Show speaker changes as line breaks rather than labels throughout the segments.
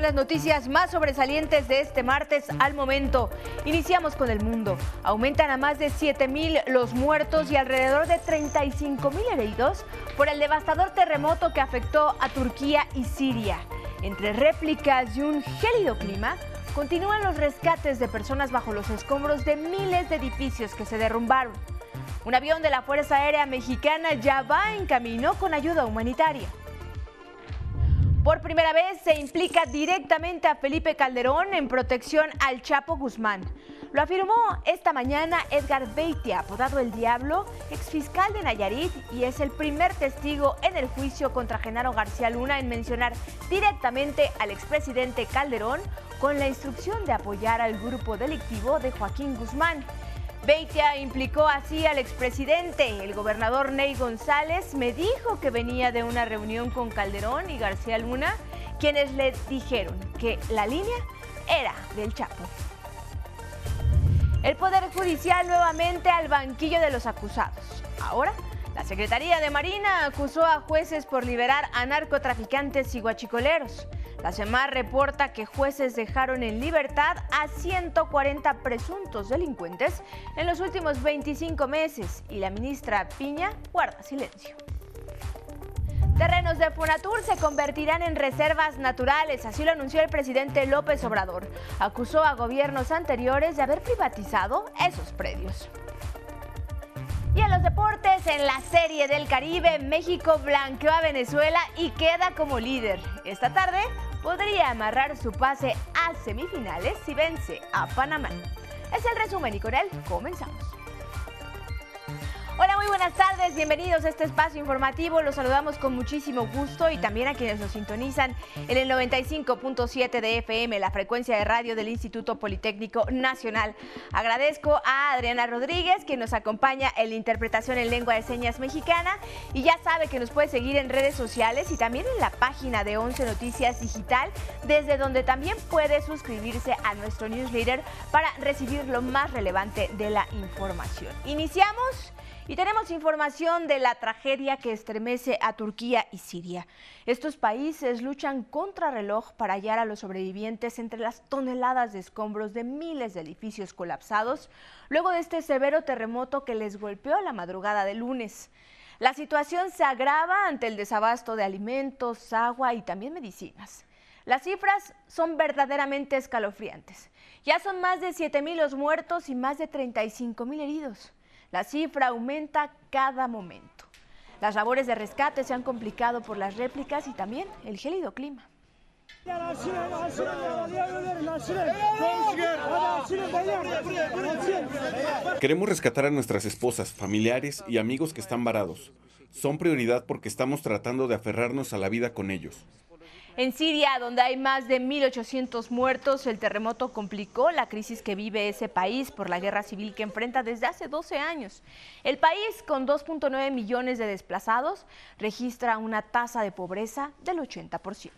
las noticias más sobresalientes de este martes al momento. Iniciamos con el mundo. Aumentan a más de 7 mil los muertos y alrededor de 35 mil heridos por el devastador terremoto que afectó a Turquía y Siria. Entre réplicas y un gélido clima, continúan los rescates de personas bajo los escombros de miles de edificios que se derrumbaron. Un avión de la Fuerza Aérea Mexicana ya va en camino con ayuda humanitaria. Por primera vez se implica directamente a Felipe Calderón en protección al Chapo Guzmán. Lo afirmó esta mañana Edgar Beitia, apodado El Diablo, exfiscal de Nayarit, y es el primer testigo en el juicio contra Genaro García Luna en mencionar directamente al expresidente Calderón con la instrucción de apoyar al grupo delictivo de Joaquín Guzmán. Beitia implicó así al expresidente. El gobernador Ney González me dijo que venía de una reunión con Calderón y García Luna, quienes le dijeron que la línea era del Chapo. El Poder Judicial nuevamente al banquillo de los acusados. Ahora, la Secretaría de Marina acusó a jueces por liberar a narcotraficantes y guachicoleros. La SEMAR reporta que jueces dejaron en libertad a 140 presuntos delincuentes en los últimos 25 meses y la ministra Piña guarda silencio. Terrenos de Fonatur se convertirán en reservas naturales, así lo anunció el presidente López Obrador. Acusó a gobiernos anteriores de haber privatizado esos predios. Y en los deportes, en la Serie del Caribe, México blanqueó a Venezuela y queda como líder. Esta tarde podría amarrar su pase a semifinales si vence a Panamá. Es el resumen y con él comenzamos. Muy buenas tardes, bienvenidos a este espacio informativo. Los saludamos con muchísimo gusto y también a quienes nos sintonizan en el 95.7 de FM, la frecuencia de radio del Instituto Politécnico Nacional. Agradezco a Adriana Rodríguez, que nos acompaña en la interpretación en lengua de señas mexicana y ya sabe que nos puede seguir en redes sociales y también en la página de 11 Noticias Digital, desde donde también puede suscribirse a nuestro newsletter para recibir lo más relevante de la información. Iniciamos. Y tenemos información de la tragedia que estremece a Turquía y Siria. Estos países luchan contra reloj para hallar a los sobrevivientes entre las toneladas de escombros de miles de edificios colapsados luego de este severo terremoto que les golpeó la madrugada de lunes. La situación se agrava ante el desabasto de alimentos, agua y también medicinas. Las cifras son verdaderamente escalofriantes. Ya son más de 7.000 los muertos y más de 35.000 heridos. La cifra aumenta cada momento. Las labores de rescate se han complicado por las réplicas y también el gélido clima.
Queremos rescatar a nuestras esposas, familiares y amigos que están varados. Son prioridad porque estamos tratando de aferrarnos a la vida con ellos.
En Siria, donde hay más de 1.800 muertos, el terremoto complicó la crisis que vive ese país por la guerra civil que enfrenta desde hace 12 años. El país, con 2.9 millones de desplazados, registra una tasa de pobreza del 80%.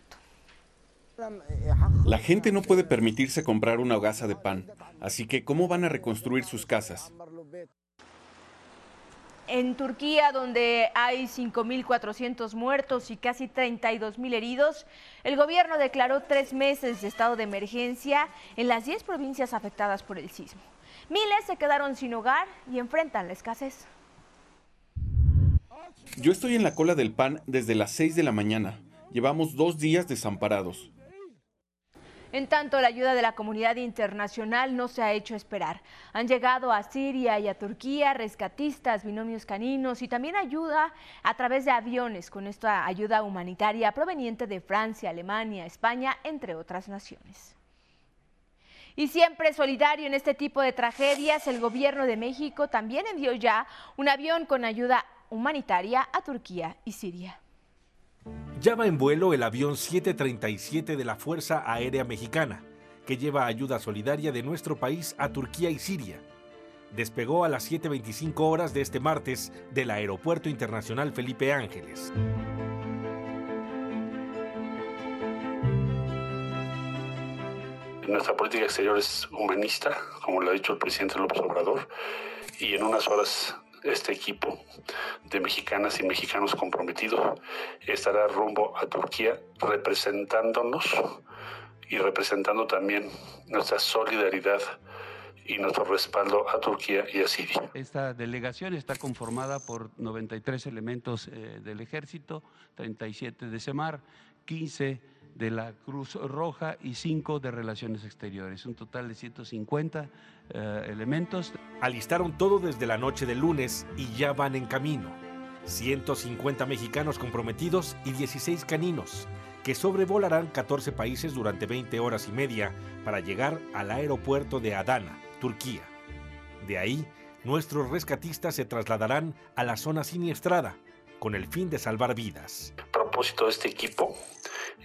La gente no puede permitirse comprar una hogaza de pan, así que ¿cómo van a reconstruir sus casas?
En Turquía, donde hay 5.400 muertos y casi 32.000 heridos, el gobierno declaró tres meses de estado de emergencia en las 10 provincias afectadas por el sismo. Miles se quedaron sin hogar y enfrentan la escasez.
Yo estoy en la cola del pan desde las 6 de la mañana. Llevamos dos días desamparados.
En tanto, la ayuda de la comunidad internacional no se ha hecho esperar. Han llegado a Siria y a Turquía rescatistas, binomios caninos y también ayuda a través de aviones con esta ayuda humanitaria proveniente de Francia, Alemania, España, entre otras naciones. Y siempre solidario en este tipo de tragedias, el gobierno de México también envió ya un avión con ayuda humanitaria a Turquía y Siria.
Va en vuelo el avión 737 de la Fuerza Aérea Mexicana, que lleva ayuda solidaria de nuestro país a Turquía y Siria. Despegó a las 7.25 horas de este martes del Aeropuerto Internacional Felipe Ángeles.
Nuestra política exterior es humanista, como lo ha dicho el presidente López Obrador, y en unas horas este equipo de mexicanas y mexicanos comprometidos estará rumbo a Turquía representándonos y representando también nuestra solidaridad y nuestro respaldo a Turquía y a Siria.
Esta delegación está conformada por 93 elementos eh, del ejército, 37 de SEMAR, 15 de la Cruz Roja y 5 de Relaciones Exteriores, un total de 150 eh, elementos.
Alistaron todo desde la noche del lunes y ya van en camino. 150 mexicanos comprometidos y 16 caninos, que sobrevolarán 14 países durante 20 horas y media para llegar al aeropuerto de Adana, Turquía. De ahí, nuestros rescatistas se trasladarán a la zona siniestrada, con el fin de salvar vidas.
El propósito de este equipo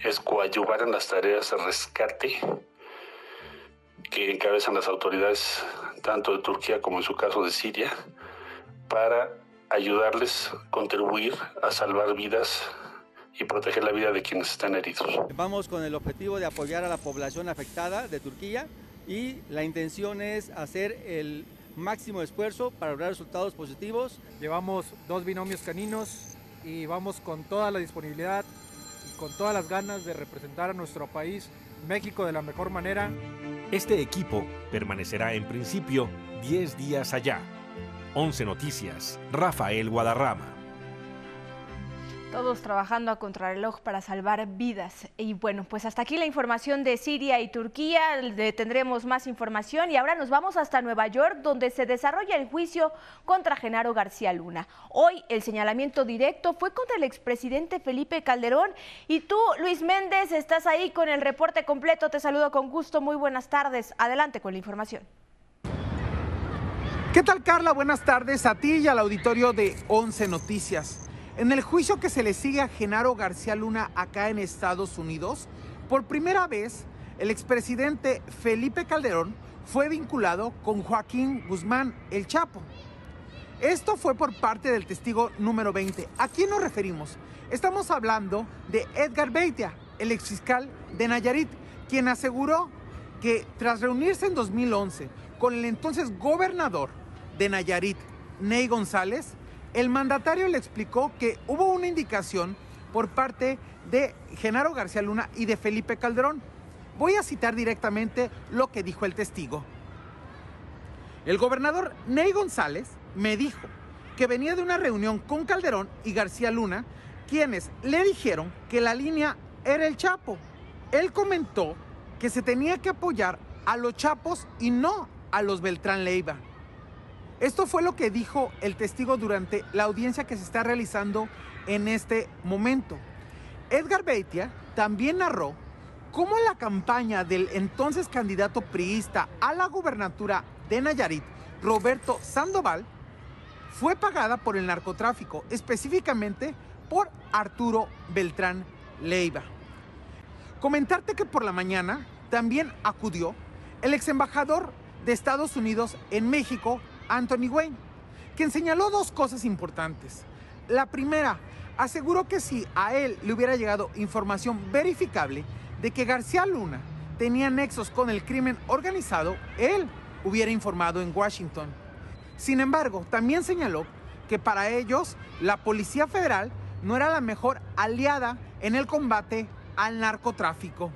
es coadyuvar en las tareas de rescate que encabezan las autoridades tanto de Turquía como en su caso de Siria para ayudarles a contribuir a salvar vidas y proteger la vida de quienes están heridos.
Vamos con el objetivo de apoyar a la población afectada de Turquía y la intención es hacer el máximo esfuerzo para lograr resultados positivos.
Llevamos dos binomios caninos y vamos con toda la disponibilidad con todas las ganas de representar a nuestro país, México, de la mejor manera.
Este equipo permanecerá en principio 10 días allá. 11 Noticias, Rafael Guadarrama.
Todos trabajando a contrarreloj para salvar vidas. Y bueno, pues hasta aquí la información de Siria y Turquía. Tendremos más información y ahora nos vamos hasta Nueva York, donde se desarrolla el juicio contra Genaro García Luna. Hoy el señalamiento directo fue contra el expresidente Felipe Calderón. Y tú, Luis Méndez, estás ahí con el reporte completo. Te saludo con gusto. Muy buenas tardes. Adelante con la información.
¿Qué tal, Carla? Buenas tardes a ti y al auditorio de 11 Noticias. En el juicio que se le sigue a Genaro García Luna acá en Estados Unidos, por primera vez el expresidente Felipe Calderón fue vinculado con Joaquín Guzmán, el Chapo. Esto fue por parte del testigo número 20. ¿A quién nos referimos? Estamos hablando de Edgar Beitia, el exfiscal de Nayarit, quien aseguró que tras reunirse en 2011 con el entonces gobernador de Nayarit, Ney González, el mandatario le explicó que hubo una indicación por parte de Genaro García Luna y de Felipe Calderón. Voy a citar directamente lo que dijo el testigo. El gobernador Ney González me dijo que venía de una reunión con Calderón y García Luna, quienes le dijeron que la línea era el Chapo. Él comentó que se tenía que apoyar a los Chapos y no a los Beltrán Leiva. Esto fue lo que dijo el testigo durante la audiencia que se está realizando en este momento. Edgar Beitia también narró cómo la campaña del entonces candidato priista a la gubernatura de Nayarit, Roberto Sandoval, fue pagada por el narcotráfico, específicamente por Arturo Beltrán Leiva. Comentarte que por la mañana también acudió el ex embajador de Estados Unidos en México, Anthony Wayne, quien señaló dos cosas importantes. La primera, aseguró que si a él le hubiera llegado información verificable de que García Luna tenía nexos con el crimen organizado, él hubiera informado en Washington. Sin embargo, también señaló que para ellos la Policía Federal no era la mejor aliada en el combate al narcotráfico.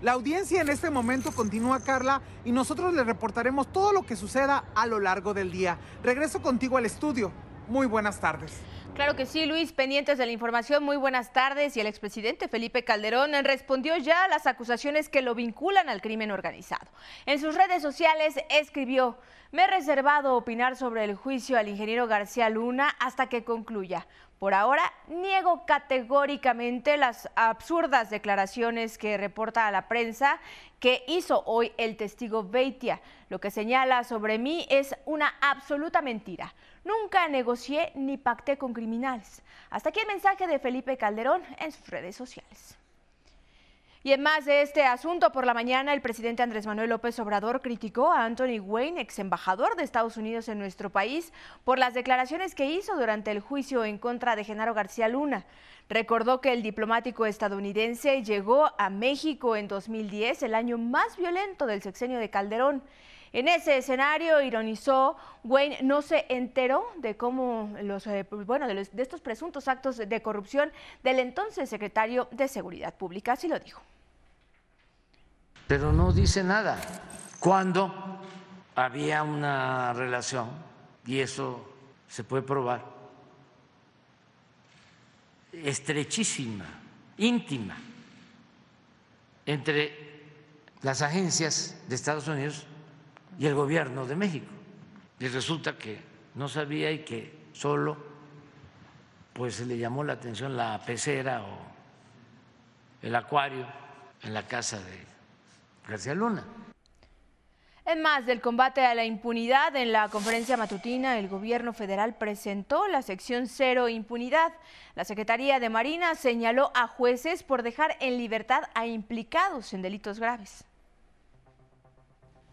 La audiencia en este momento continúa, Carla, y nosotros le reportaremos todo lo que suceda a lo largo del día. Regreso contigo al estudio. Muy buenas tardes.
Claro que sí, Luis, pendientes de la información, muy buenas tardes. Y el expresidente Felipe Calderón respondió ya a las acusaciones que lo vinculan al crimen organizado. En sus redes sociales escribió, me he reservado opinar sobre el juicio al ingeniero García Luna hasta que concluya. Por ahora, niego categóricamente las absurdas declaraciones que reporta a la prensa que hizo hoy el testigo Beitia. Lo que señala sobre mí es una absoluta mentira. Nunca negocié ni pacté con criminales. Hasta aquí el mensaje de Felipe Calderón en sus redes sociales. Y en más de este asunto, por la mañana el presidente Andrés Manuel López Obrador criticó a Anthony Wayne, ex embajador de Estados Unidos en nuestro país, por las declaraciones que hizo durante el juicio en contra de Genaro García Luna. Recordó que el diplomático estadounidense llegó a México en 2010, el año más violento del sexenio de Calderón. En ese escenario, ironizó, Wayne no se enteró de cómo los, eh, bueno, de, los, de estos presuntos actos de corrupción del entonces secretario de Seguridad Pública. Así lo dijo.
Pero no dice nada. Cuando había una relación, y eso se puede probar, estrechísima, íntima, entre las agencias de Estados Unidos y el gobierno de México. Y resulta que no sabía y que solo pues le llamó la atención la pecera o el acuario en la casa de García Luna.
En más del combate a la impunidad, en la conferencia matutina el gobierno federal presentó la sección cero impunidad. La Secretaría de Marina señaló a jueces por dejar en libertad a implicados en delitos graves.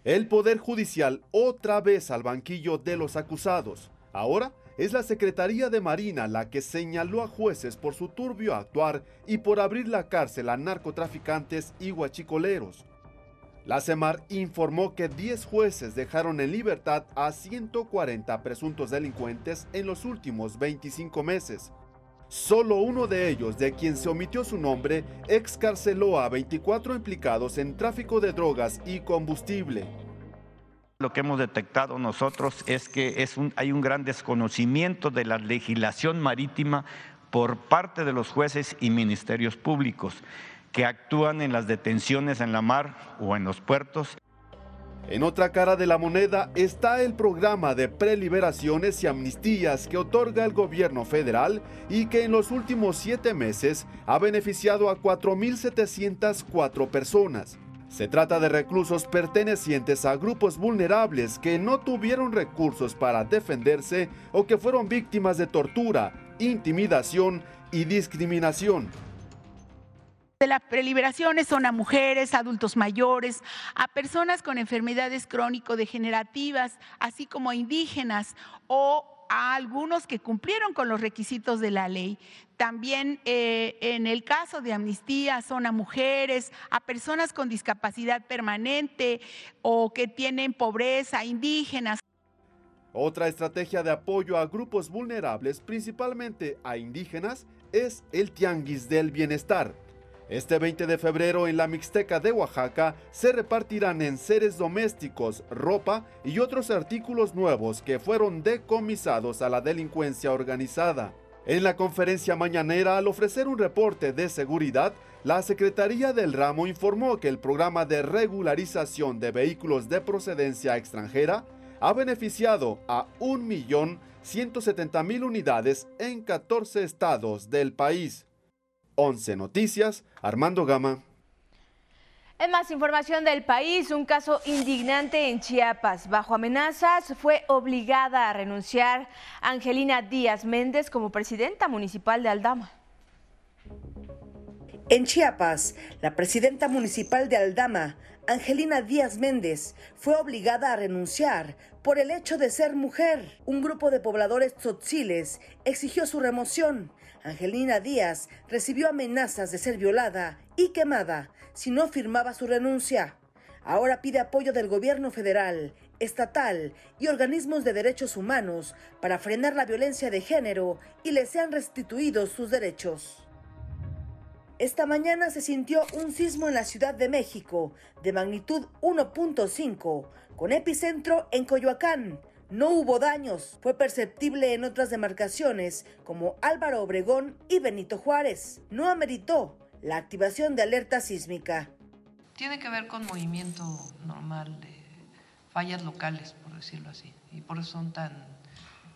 El Poder Judicial otra vez al banquillo de los acusados. Ahora es la Secretaría de Marina la que señaló a jueces por su turbio actuar y por abrir la cárcel a narcotraficantes y huachicoleros. La CEMAR informó que 10 jueces dejaron en libertad a 140 presuntos delincuentes en los últimos 25 meses. Solo uno de ellos, de quien se omitió su nombre, excarceló a 24 implicados en tráfico de drogas y combustible.
Lo que hemos detectado nosotros es que hay un gran desconocimiento de la legislación marítima por parte de los jueces y ministerios públicos que actúan en las detenciones en la mar o en los puertos.
En otra cara de la moneda está el programa de preliberaciones y amnistías que otorga el gobierno federal y que en los últimos siete meses ha beneficiado a 4.704 personas. Se trata de reclusos pertenecientes a grupos vulnerables que no tuvieron recursos para defenderse o que fueron víctimas de tortura, intimidación y discriminación
de las preliberaciones son a mujeres, adultos mayores, a personas con enfermedades crónico-degenerativas, así como a indígenas o a algunos que cumplieron con los requisitos de la ley. También eh, en el caso de amnistía son a mujeres, a personas con discapacidad permanente o que tienen pobreza, indígenas.
Otra estrategia de apoyo a grupos vulnerables, principalmente a indígenas, es el Tianguis del Bienestar este 20 de febrero en la Mixteca de Oaxaca se repartirán en seres domésticos, ropa y otros artículos nuevos que fueron decomisados a la delincuencia organizada. En la conferencia mañanera, al ofrecer un reporte de seguridad, la Secretaría del Ramo informó que el programa de regularización de vehículos de procedencia extranjera ha beneficiado a 1.170.000 unidades en 14 estados del país. 11 Noticias, Armando Gama.
En más información del país, un caso indignante en Chiapas. Bajo amenazas fue obligada a renunciar Angelina Díaz Méndez como presidenta municipal de Aldama.
En Chiapas, la presidenta municipal de Aldama, Angelina Díaz Méndez, fue obligada a renunciar por el hecho de ser mujer. Un grupo de pobladores tzotziles exigió su remoción Angelina Díaz recibió amenazas de ser violada y quemada si no firmaba su renuncia. Ahora pide apoyo del gobierno federal, estatal y organismos de derechos humanos para frenar la violencia de género y le sean restituidos sus derechos. Esta mañana se sintió un sismo en la Ciudad de México de magnitud 1.5 con epicentro en Coyoacán, no hubo daños. Fue perceptible en otras demarcaciones como Álvaro Obregón y Benito Juárez. No ameritó la activación de alerta sísmica.
Tiene que ver con movimiento normal de fallas locales, por decirlo así, y por eso son tan,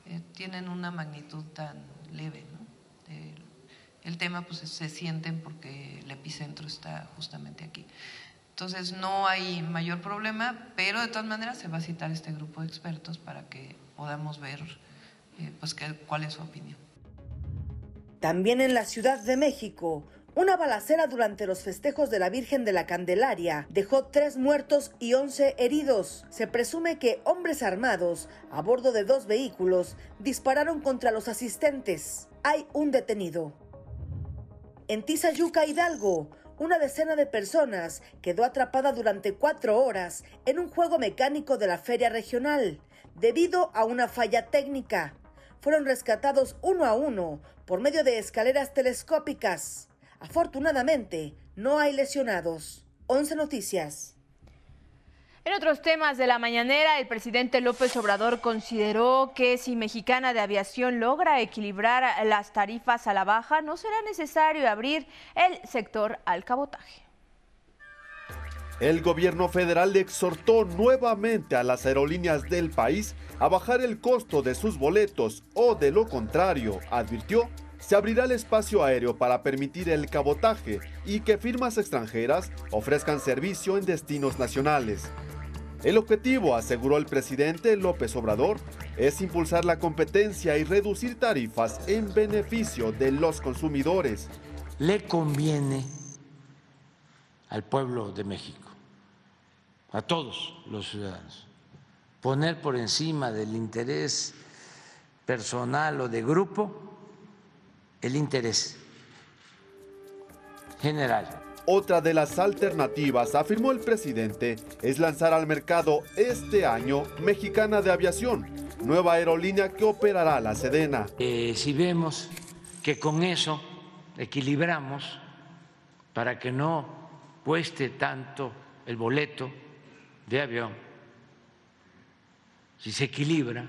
eh, tienen una magnitud tan leve. el tema pues se sienten porque el epicentro está justamente aquí. Entonces no hay mayor problema, pero de todas maneras se va a citar este grupo de expertos para que podamos ver eh, pues, cuál es su opinión.
También en la Ciudad de México, una balacera durante los festejos de la Virgen de la Candelaria dejó tres muertos y once heridos. Se presume que hombres armados a bordo de dos vehículos dispararon contra los asistentes. Hay un detenido. En Tizayuca, Hidalgo, Una decena de personas quedó atrapada durante cuatro horas en un juego mecánico de la feria regional debido a una falla técnica. Fueron rescatados uno a uno por medio de escaleras telescópicas. Afortunadamente, no hay lesionados. 11 Noticias.
En otros temas de la mañanera, el presidente López Obrador consideró que si Mexicana de Aviación logra equilibrar las tarifas a la baja, no será necesario abrir el sector al cabotaje.
El gobierno federal exhortó nuevamente a las aerolíneas del país a bajar el costo de sus boletos o de lo contrario, advirtió, se abrirá el espacio aéreo para permitir el cabotaje y que firmas extranjeras ofrezcan servicio en destinos nacionales. El objetivo, aseguró el presidente López Obrador, es impulsar la competencia y reducir tarifas en beneficio de los consumidores.
Le conviene al pueblo de México, a todos los ciudadanos, poner por encima del interés personal o de grupo el interés general
otra de las alternativas, afirmó el presidente, es lanzar al mercado este año Mexicana de Aviación, nueva aerolínea que operará la Sedena.
Eh, si vemos que con eso equilibramos para que no cueste tanto el boleto de avión, si se equilibra,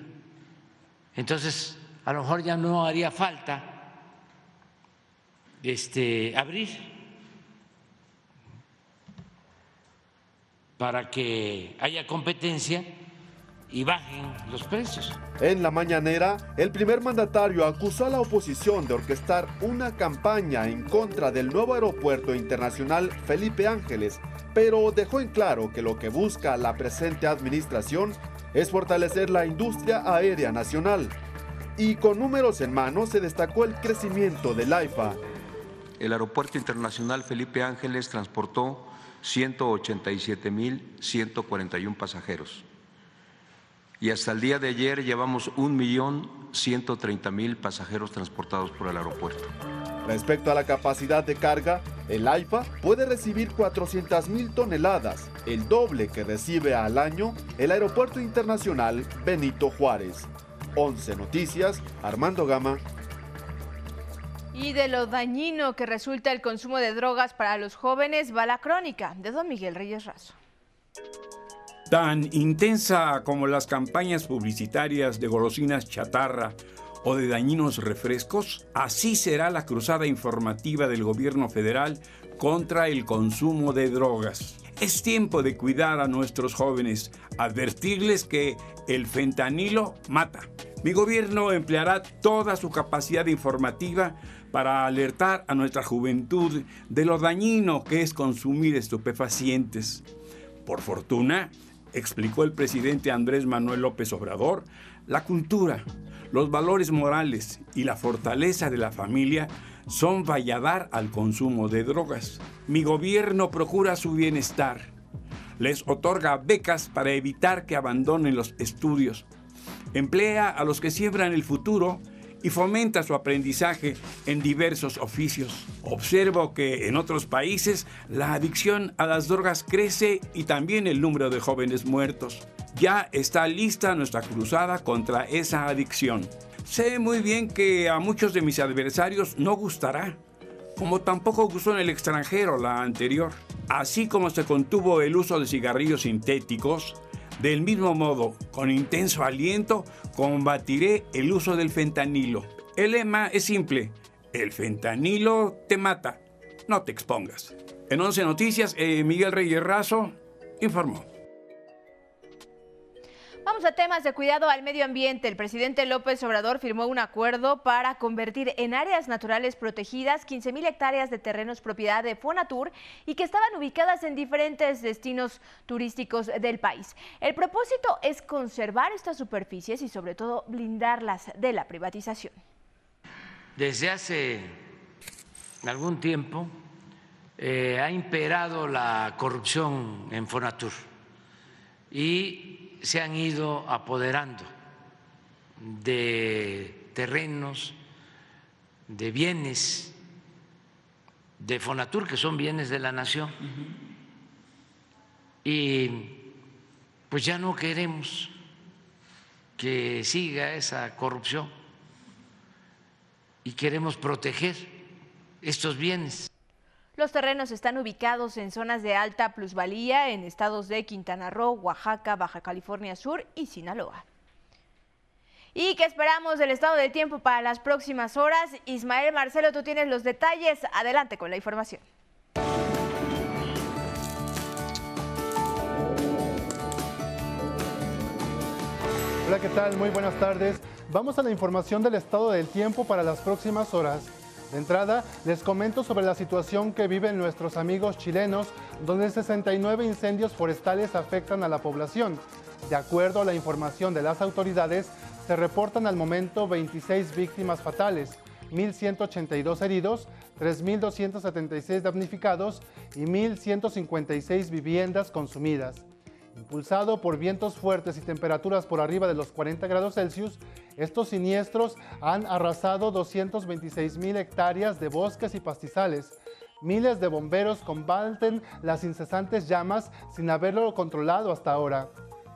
entonces a lo mejor ya no haría falta este, abrir para que haya competencia y bajen los precios.
En la mañanera, el primer mandatario acusó a la oposición de orquestar una campaña en contra del nuevo aeropuerto internacional Felipe Ángeles, pero dejó en claro que lo que busca la presente administración es fortalecer la industria aérea nacional. Y con números en mano se destacó el crecimiento del AIFA.
El Aeropuerto Internacional Felipe Ángeles transportó 187.141 pasajeros. Y hasta el día de ayer llevamos 1.130.000 pasajeros transportados por el aeropuerto.
Respecto a la capacidad de carga, el AIFA puede recibir 400.000 toneladas, el doble que recibe al año el Aeropuerto Internacional Benito Juárez. 11 Noticias, Armando Gama,
y de lo dañino que resulta el consumo de drogas para los jóvenes va la crónica de don Miguel Reyes Razo.
Tan intensa como las campañas publicitarias de golosinas chatarra o de dañinos refrescos, así será la cruzada informativa del gobierno federal contra el consumo de drogas. Es tiempo de cuidar a nuestros jóvenes, advertirles que el fentanilo mata. Mi gobierno empleará toda su capacidad informativa para alertar a nuestra juventud de lo dañino que es consumir estupefacientes. Por fortuna, explicó el presidente Andrés Manuel López Obrador, la cultura, los valores morales y la fortaleza de la familia son valladar al consumo de drogas. Mi gobierno procura su bienestar. Les otorga becas para evitar que abandonen los estudios. Emplea a los que siembran el futuro y fomenta su aprendizaje en diversos oficios. Observo que en otros países la adicción a las drogas crece y también el número de jóvenes muertos. Ya está lista nuestra cruzada contra esa adicción. Sé muy bien que a muchos de mis adversarios no gustará, como tampoco gustó en el extranjero la anterior. Así como se contuvo el uso de cigarrillos sintéticos, del mismo modo, con intenso aliento, combatiré el uso del fentanilo. El lema es simple, el fentanilo te mata, no te expongas. En 11 Noticias, eh, Miguel Reyes Razo informó.
Vamos a temas de cuidado al medio ambiente. El presidente López Obrador firmó un acuerdo para convertir en áreas naturales protegidas 15.000 hectáreas de terrenos propiedad de Fonatur y que estaban ubicadas en diferentes destinos turísticos del país. El propósito es conservar estas superficies y sobre todo blindarlas de la privatización.
Desde hace algún tiempo eh, ha imperado la corrupción en Fonatur y se han ido apoderando de terrenos, de bienes de Fonatur, que son bienes de la nación. Y pues ya no queremos que siga esa corrupción y queremos proteger estos bienes.
Los terrenos están ubicados en zonas de alta plusvalía en estados de Quintana Roo, Oaxaca, Baja California Sur y Sinaloa. ¿Y qué esperamos del estado del tiempo para las próximas horas? Ismael Marcelo, tú tienes los detalles. Adelante con la información.
Hola, ¿qué tal? Muy buenas tardes. Vamos a la información del estado del tiempo para las próximas horas. De entrada, les comento sobre la situación que viven nuestros amigos chilenos, donde 69 incendios forestales afectan a la población. De acuerdo a la información de las autoridades, se reportan al momento 26 víctimas fatales, 1.182 heridos, 3.276 damnificados y 1.156 viviendas consumidas. Impulsado por vientos fuertes y temperaturas por arriba de los 40 grados Celsius, estos siniestros han arrasado 226 mil hectáreas de bosques y pastizales. Miles de bomberos combaten las incesantes llamas sin haberlo controlado hasta ahora.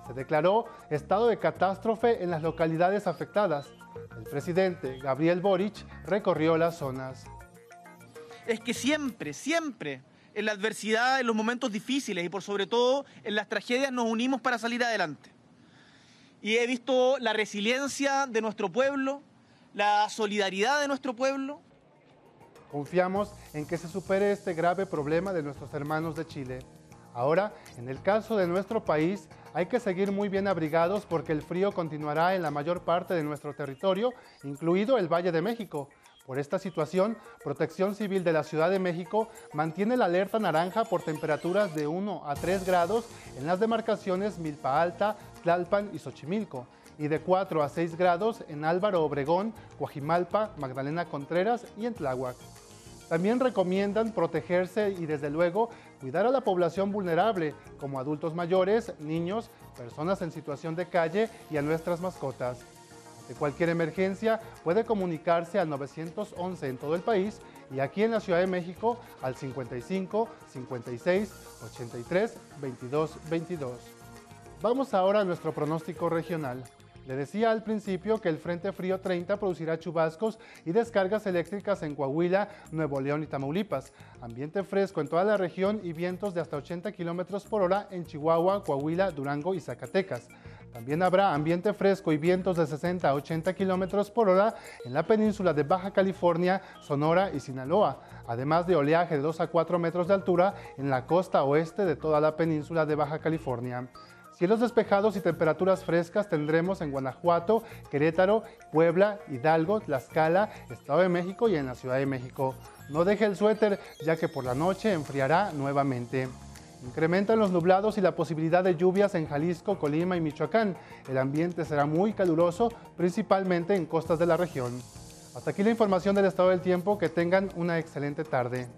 Se declaró estado de catástrofe en las localidades afectadas. El presidente Gabriel Boric recorrió las zonas.
Es que siempre, siempre en la adversidad, en los momentos difíciles y por sobre todo en las tragedias nos unimos para salir adelante. Y he visto la resiliencia de nuestro pueblo, la solidaridad de nuestro pueblo.
Confiamos en que se supere este grave problema de nuestros hermanos de Chile. Ahora, en el caso de nuestro país, hay que seguir muy bien abrigados porque el frío continuará en la mayor parte de nuestro territorio, incluido el Valle de México. Por esta situación, Protección Civil de la Ciudad de México mantiene la alerta naranja por temperaturas de 1 a 3 grados en las demarcaciones Milpa Alta, Tlalpan y Xochimilco, y de 4 a 6 grados en Álvaro Obregón, Coajimalpa, Magdalena Contreras y en Tláhuac. También recomiendan protegerse y desde luego cuidar a la población vulnerable, como adultos mayores, niños, personas en situación de calle y a nuestras mascotas. De cualquier emergencia puede comunicarse al 911 en todo el país y aquí en la Ciudad de México al 55 56 83 22 22. Vamos ahora a nuestro pronóstico regional. Le decía al principio que el Frente Frío 30 producirá chubascos y descargas eléctricas en Coahuila, Nuevo León y Tamaulipas. Ambiente fresco en toda la región y vientos de hasta 80 kilómetros por hora en Chihuahua, Coahuila, Durango y Zacatecas. También habrá ambiente fresco y vientos de 60 a 80 kilómetros por hora en la península de Baja California, Sonora y Sinaloa, además de oleaje de 2 a 4 metros de altura en la costa oeste de toda la península de Baja California. Cielos despejados y temperaturas frescas tendremos en Guanajuato, Querétaro, Puebla, Hidalgo, Tlaxcala, Estado de México y en la Ciudad de México. No deje el suéter ya que por la noche enfriará nuevamente. Incrementan los nublados y la posibilidad de lluvias en Jalisco, Colima y Michoacán. El ambiente será muy caluroso, principalmente en costas de la región. Hasta aquí la información del estado del tiempo. Que tengan una excelente tarde.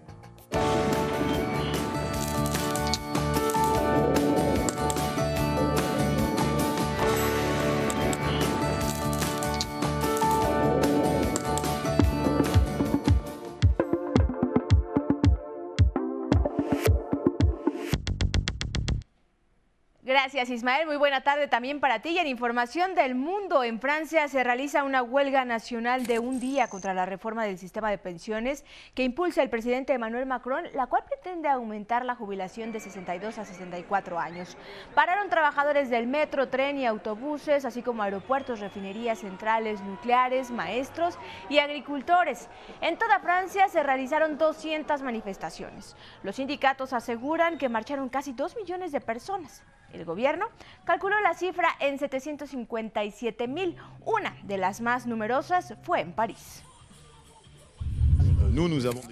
Gracias Ismael, muy buena tarde también para ti. Y en información del mundo, en Francia se realiza una huelga nacional de un día contra la reforma del sistema de pensiones que impulsa el presidente Emmanuel Macron, la cual pretende aumentar la jubilación de 62 a 64 años. Pararon trabajadores del metro, tren y autobuses, así como aeropuertos, refinerías, centrales nucleares, maestros y agricultores. En toda Francia se realizaron 200 manifestaciones. Los sindicatos aseguran que marcharon casi 2 millones de personas. El gobierno calculó la cifra en 757 mil. Una de las más numerosas fue en París.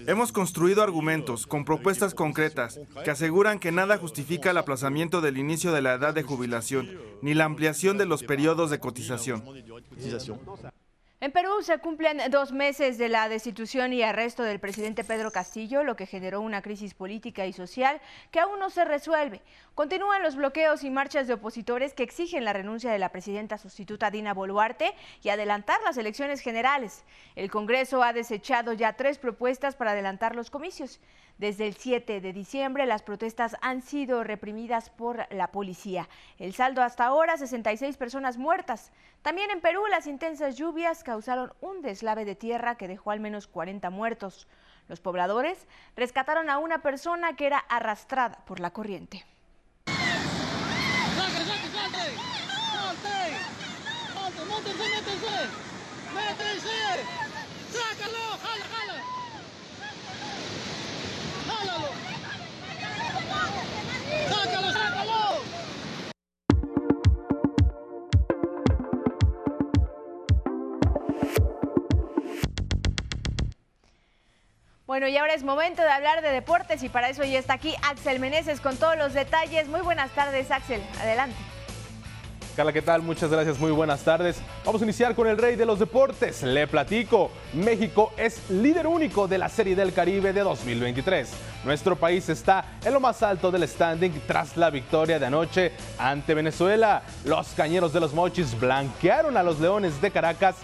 Hemos construido argumentos con propuestas concretas que aseguran que nada justifica el aplazamiento del inicio de la edad de jubilación ni la ampliación de los periodos de cotización.
En Perú se cumplen dos meses de la destitución y arresto del presidente Pedro Castillo, lo que generó una crisis política y social que aún no se resuelve. Continúan los bloqueos y marchas de opositores que exigen la renuncia de la presidenta sustituta Dina Boluarte y adelantar las elecciones generales. El Congreso ha desechado ya tres propuestas para adelantar los comicios. Desde el 7 de diciembre las protestas han sido reprimidas por la policía. El saldo hasta ahora, 66 personas muertas. También en Perú las intensas lluvias causaron un deslave de tierra que dejó al menos 40 muertos. Los pobladores rescataron a una persona que era arrastrada por la corriente. Bueno, y ahora es momento de hablar de deportes y para eso ya está aquí Axel Meneses con todos los detalles. Muy buenas tardes, Axel. Adelante.
Carla, ¿qué tal? Muchas gracias, muy buenas tardes. Vamos a iniciar con el rey de los deportes. Le platico, México es líder único de la Serie del Caribe de 2023. Nuestro país está en lo más alto del standing tras la victoria de anoche ante Venezuela. Los cañeros de los Mochis blanquearon a los Leones de Caracas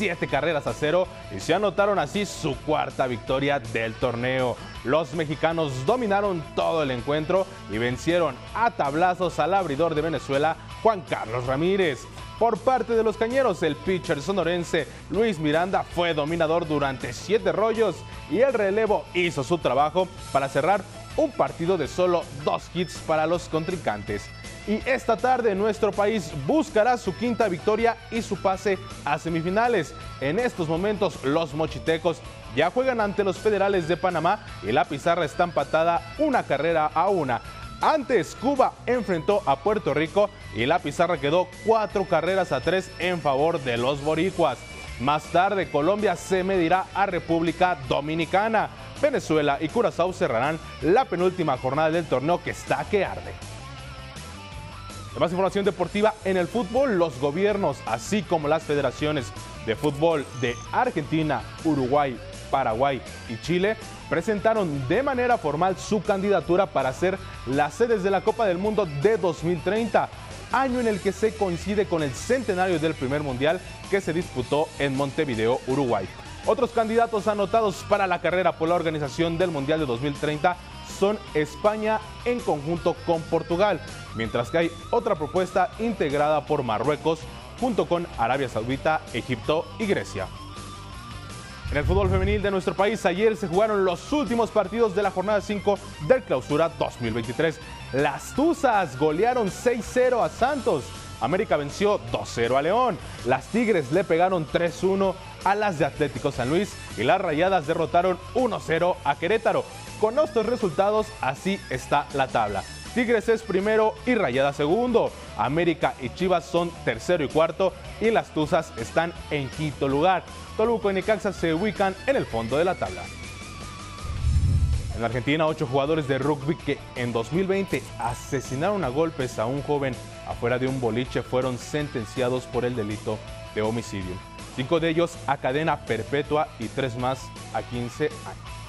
siete carreras a cero y se anotaron así su cuarta victoria del torneo. Los mexicanos dominaron todo el encuentro y vencieron a tablazos al abridor de Venezuela, Juan Carlos Ramírez. Por parte de los cañeros, el pitcher sonorense Luis Miranda fue dominador durante siete rollos y el relevo hizo su trabajo para cerrar un partido de solo dos hits para los contrincantes. Y esta tarde nuestro país buscará su quinta victoria y su pase a semifinales. En estos momentos los mochitecos ya juegan ante los federales de Panamá y la pizarra está empatada una carrera a una. Antes Cuba enfrentó a Puerto Rico y la pizarra quedó cuatro carreras a tres en favor de los boricuas. Más tarde Colombia se medirá a República Dominicana. Venezuela y Curazao cerrarán la penúltima jornada del torneo que está que arde. Más información deportiva en el fútbol, los gobiernos, así como las federaciones de fútbol de Argentina, Uruguay, Paraguay y Chile, presentaron de manera formal su candidatura para ser las sedes de la Copa del Mundo de 2030, año en el que se coincide con el centenario del primer mundial que se disputó en Montevideo, Uruguay. Otros candidatos anotados para la carrera por la organización del Mundial de 2030 son España en conjunto con Portugal, mientras que hay otra propuesta integrada por Marruecos junto con Arabia Saudita, Egipto y Grecia. En el fútbol femenil de nuestro país, ayer se jugaron los últimos partidos de la jornada 5 del Clausura 2023. Las Tuzas golearon 6-0 a Santos. América venció 2-0 a León. Las Tigres le pegaron 3-1 a las de Atlético San Luis y las Rayadas derrotaron 1-0 a Querétaro. Con estos resultados, así está la tabla. Tigres es primero y Rayada segundo. América y Chivas son tercero y cuarto y las Tuzas están en quinto lugar. Toluco y Necaxa se ubican en el fondo de la tabla. En Argentina, ocho jugadores de rugby que en 2020 asesinaron a golpes a un joven afuera de un boliche fueron sentenciados por el delito de homicidio. Cinco de ellos a cadena perpetua y tres más a 15 años.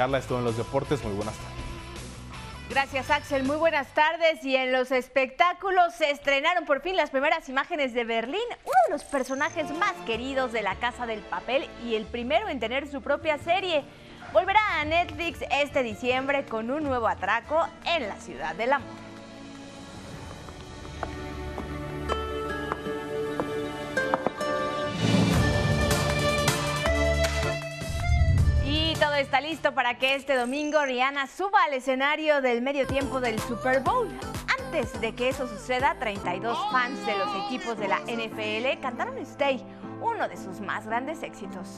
Carla, esto en los deportes. Muy buenas tardes.
Gracias Axel, muy buenas tardes. Y en los espectáculos se estrenaron por fin las primeras imágenes de Berlín, uno de los personajes más queridos de la Casa del Papel y el primero en tener su propia serie. Volverá a Netflix este diciembre con un nuevo atraco en la Ciudad del Amor. Está listo para que este domingo Rihanna suba al escenario del medio tiempo del Super Bowl. Antes de que eso suceda, 32 fans de los equipos de la NFL cantaron Stay, uno de sus más grandes éxitos.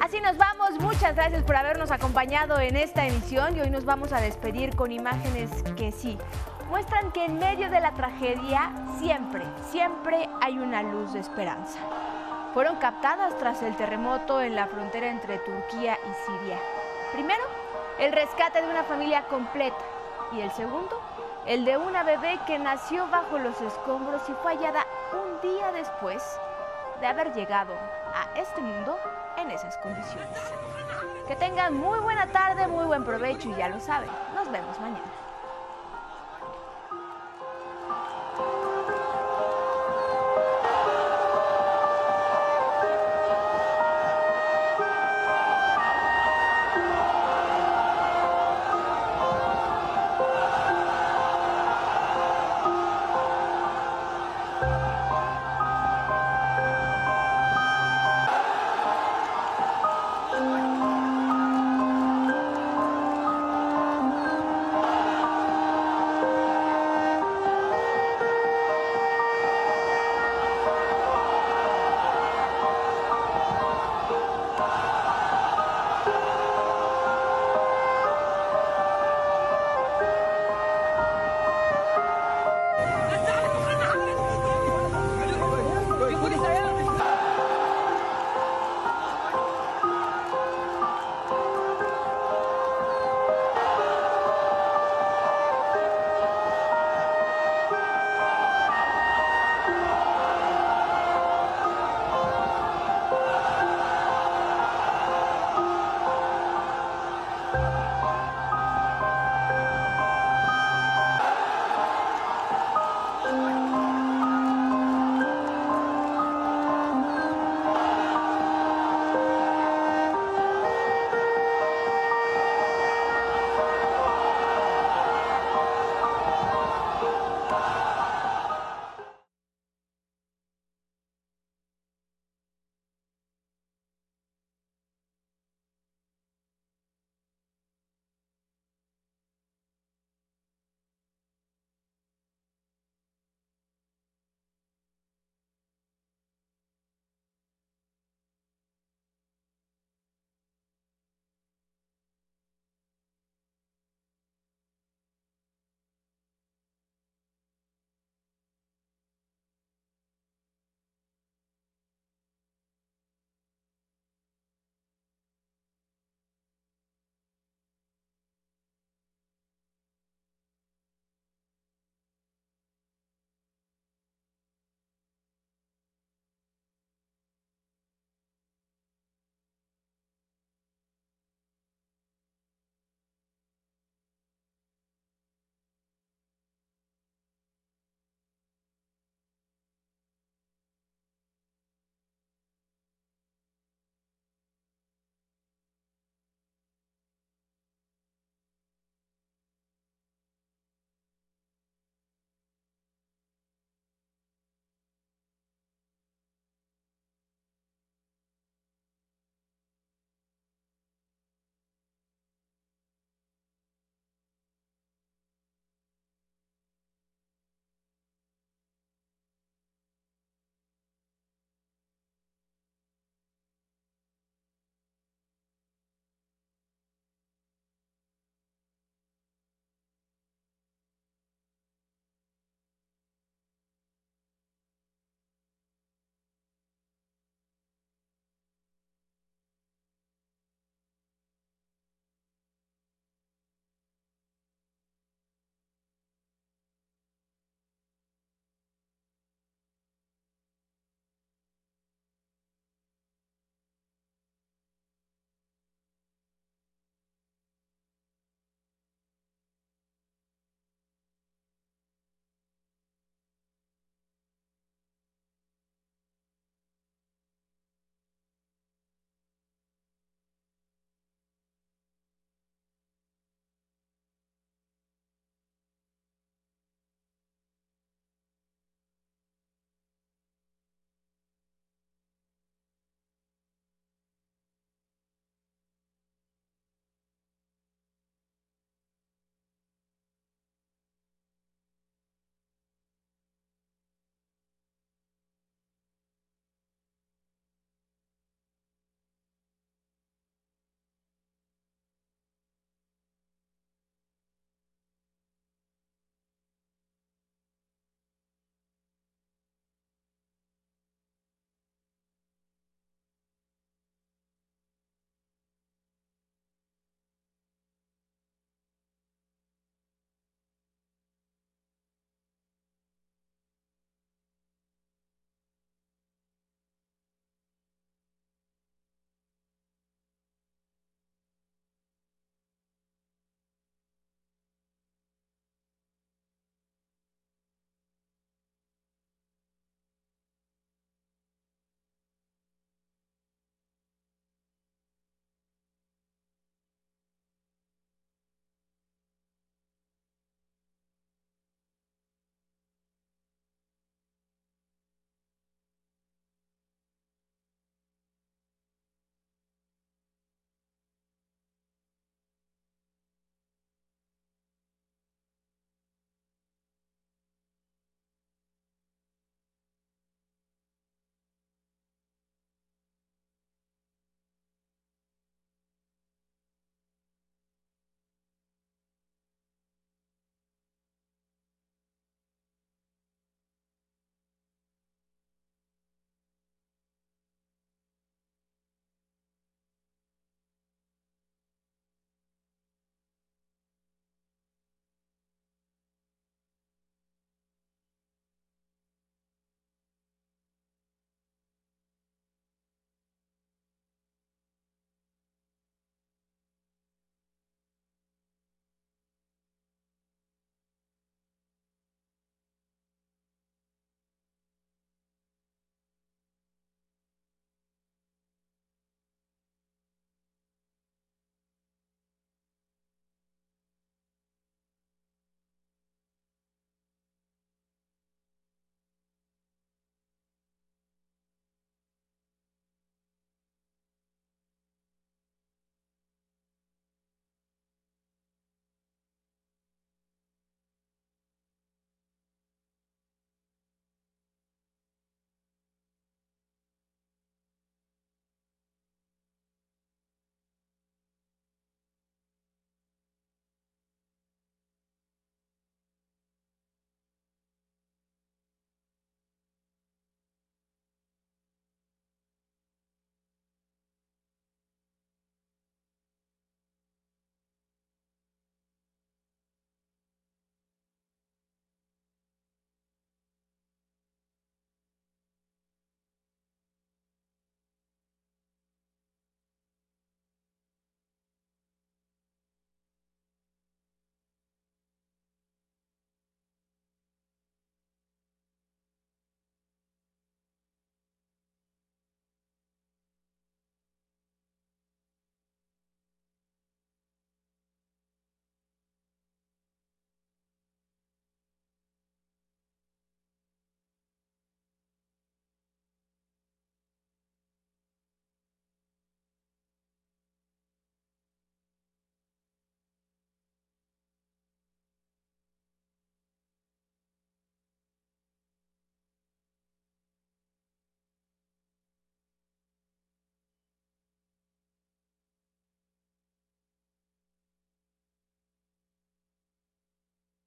Así nos vamos, muchas gracias por habernos acompañado en esta emisión y hoy nos vamos a despedir con imágenes que sí, muestran que en medio de la tragedia siempre, siempre hay una luz de esperanza fueron captadas tras el terremoto en la frontera entre Turquía y Siria. Primero, el rescate de una familia completa y el segundo, el de una bebé que nació bajo los escombros y fue hallada un día después de haber llegado a este mundo en esas condiciones. Que tengan muy buena tarde, muy buen provecho y ya lo saben, nos vemos mañana.